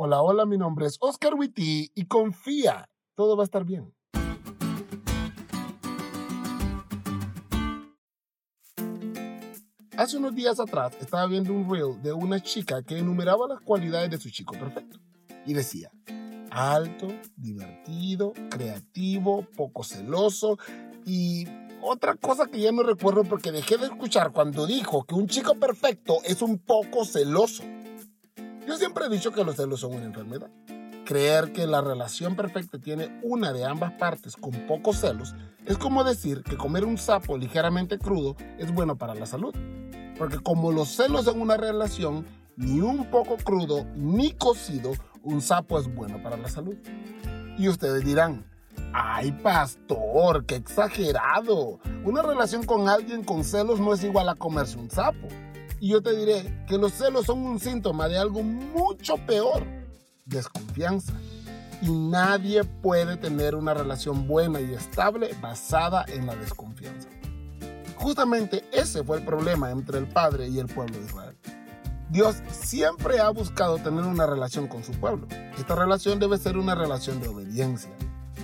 Hola, hola, mi nombre es Oscar Witty y confía, todo va a estar bien. Hace unos días atrás estaba viendo un reel de una chica que enumeraba las cualidades de su chico perfecto y decía, alto, divertido, creativo, poco celoso y otra cosa que ya no recuerdo porque dejé de escuchar cuando dijo que un chico perfecto es un poco celoso. Yo siempre he dicho que los celos son una enfermedad. Creer que la relación perfecta tiene una de ambas partes con pocos celos es como decir que comer un sapo ligeramente crudo es bueno para la salud. Porque como los celos en una relación, ni un poco crudo ni cocido, un sapo es bueno para la salud. Y ustedes dirán, ay pastor, qué exagerado. Una relación con alguien con celos no es igual a comerse un sapo. Y yo te diré que los celos son un síntoma de algo mucho peor, desconfianza. Y nadie puede tener una relación buena y estable basada en la desconfianza. Justamente ese fue el problema entre el Padre y el pueblo de Israel. Dios siempre ha buscado tener una relación con su pueblo. Esta relación debe ser una relación de obediencia.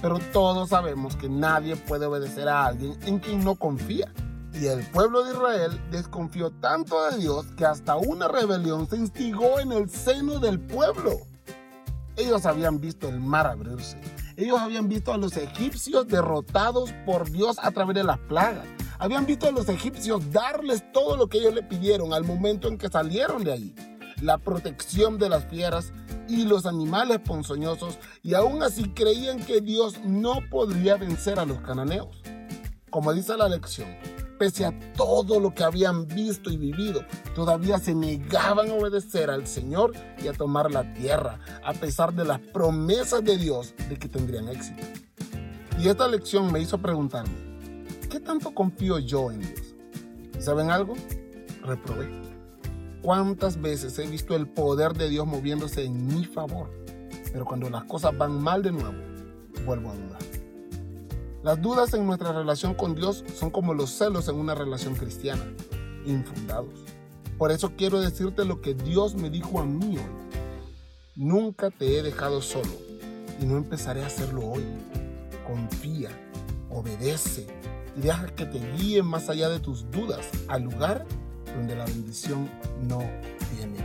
Pero todos sabemos que nadie puede obedecer a alguien en quien no confía. Y el pueblo de Israel desconfió tanto de Dios que hasta una rebelión se instigó en el seno del pueblo. Ellos habían visto el mar abrirse. Ellos habían visto a los egipcios derrotados por Dios a través de las plagas. Habían visto a los egipcios darles todo lo que ellos le pidieron al momento en que salieron de ahí. La protección de las fieras y los animales ponzoñosos y aún así creían que Dios no podría vencer a los cananeos. Como dice la lección, pese a todo lo que habían visto y vivido, todavía se negaban a obedecer al Señor y a tomar la tierra, a pesar de las promesas de Dios de que tendrían éxito. Y esta lección me hizo preguntarme, ¿qué tanto confío yo en Dios? ¿Saben algo? Reprobé. ¿Cuántas veces he visto el poder de Dios moviéndose en mi favor? Pero cuando las cosas van mal de nuevo, vuelvo a dudar. Las dudas en nuestra relación con Dios son como los celos en una relación cristiana, infundados. Por eso quiero decirte lo que Dios me dijo a mí hoy. Nunca te he dejado solo y no empezaré a hacerlo hoy. Confía, obedece y deja que te guíe más allá de tus dudas al lugar donde la bendición no tiene